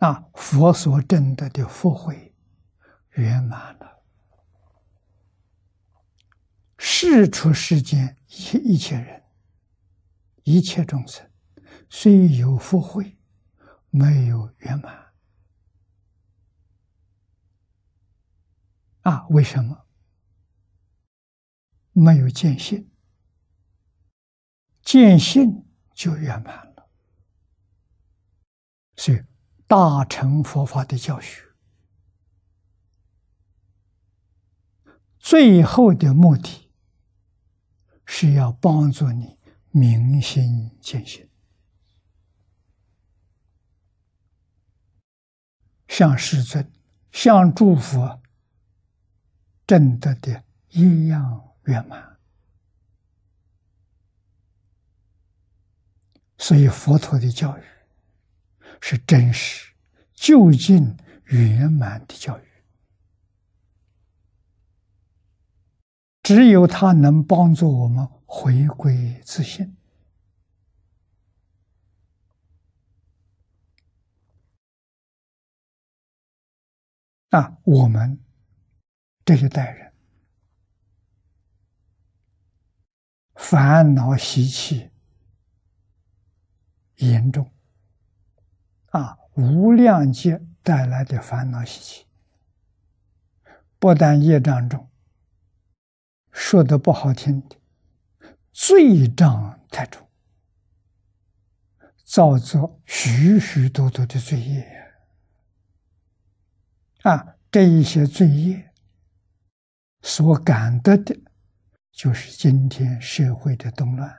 啊，佛所证得的福慧圆满了，世出世间一切一切人、一切众生，虽有福慧，没有圆满。啊，为什么？没有见性，见性就圆满了。所以，大乘佛法的教学，最后的目的是要帮助你明心见性，向世尊、向诸佛证得的一样圆满。所以，佛陀的教育。是真实、究竟、圆满的教育，只有它能帮助我们回归自信。啊，我们这一代人烦恼习气严重。啊，无量劫带来的烦恼习气，不但业障重，说的不好听的，罪障太重，造作许许多多的罪业。啊，这一些罪业所感得的，就是今天社会的动乱，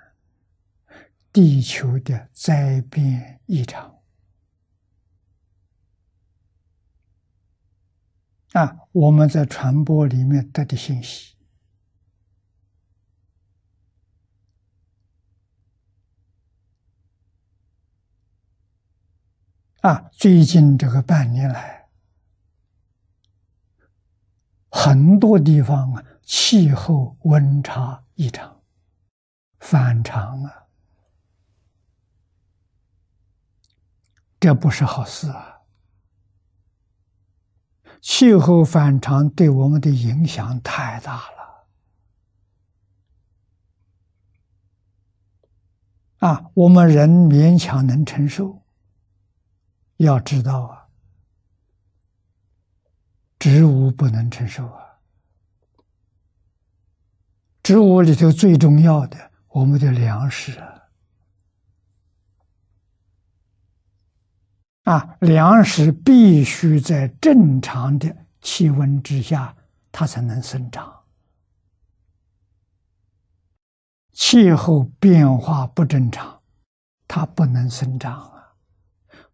地球的灾变异常。啊，我们在传播里面得的信息啊，最近这个半年来，很多地方啊，气候温差异常，反常啊，这不是好事啊。气候反常对我们的影响太大了啊！我们人勉强能承受。要知道啊，植物不能承受啊。植物里头最重要的，我们的粮食啊，啊，粮食必须在正常的气温之下，它才能生长。气候变化不正常，它不能生长啊，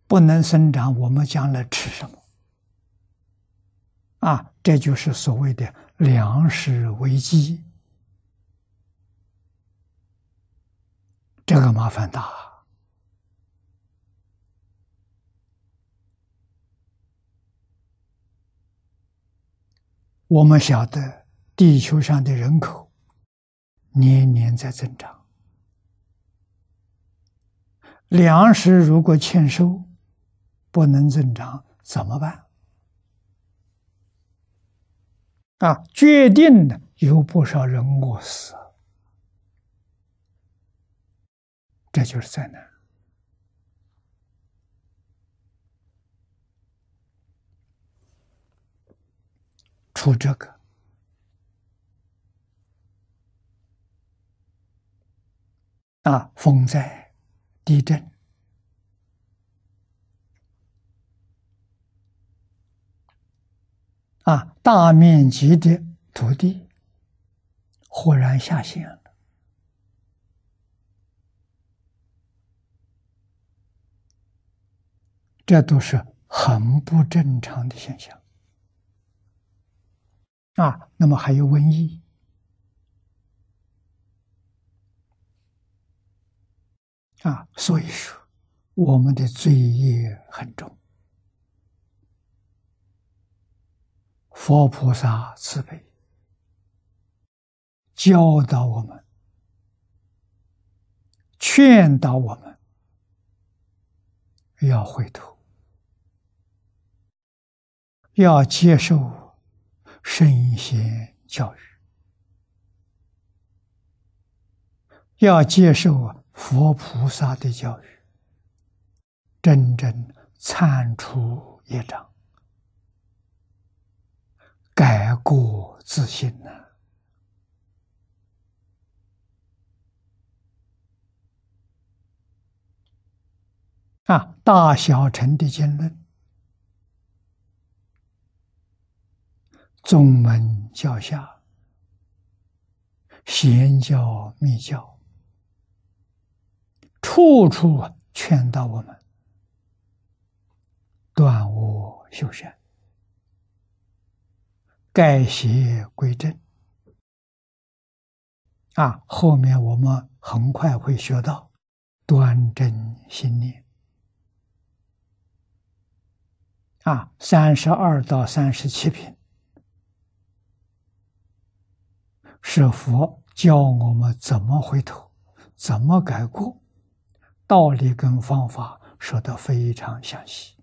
不能生长，我们将来吃什么？啊，这就是所谓的粮食危机，这个麻烦大。我们晓得，地球上的人口年年在增长，粮食如果欠收，不能增长，怎么办？啊，决定的有不少人饿死，这就是灾难。出这个。啊，风灾、地震。啊，大面积的土地忽然下陷了，这都是很不正常的现象。啊，那么还有瘟疫啊，所以说我们的罪业很重。佛菩萨慈悲，教导我们，劝导我们，要回头，要接受圣贤教育，要接受佛菩萨的教育，真正铲除业障，改过自新呢。啊，大小乘的经论，宗门教下，贤教密教，处处劝导我们断恶修善，改邪归正。啊，后面我们很快会学到端正心念。啊，三十二到三十七品，是佛教我们怎么回头，怎么改过，道理跟方法说的非常详细。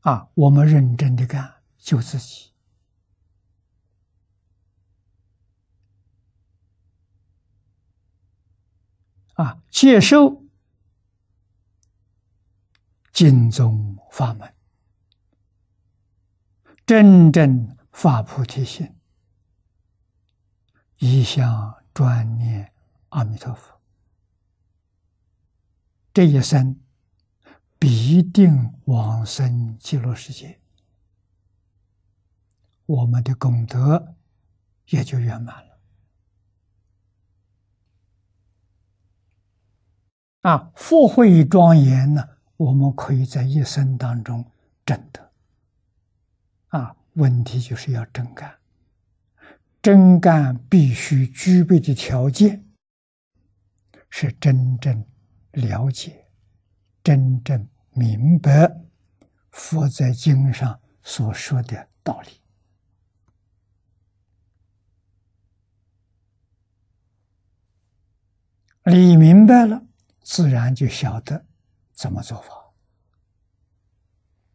啊，我们认真的干，救自己。啊，接受经宗法门，真正发菩提心，一向专念阿弥陀佛，这一生必定往生极乐世界，我们的功德也就圆满了。啊，福慧庄严呢？我们可以在一生当中证得。啊，问题就是要真干。真干必须具备的条件是真正了解、真正明白佛在经上所说的道理。理明白了。自然就晓得怎么做法。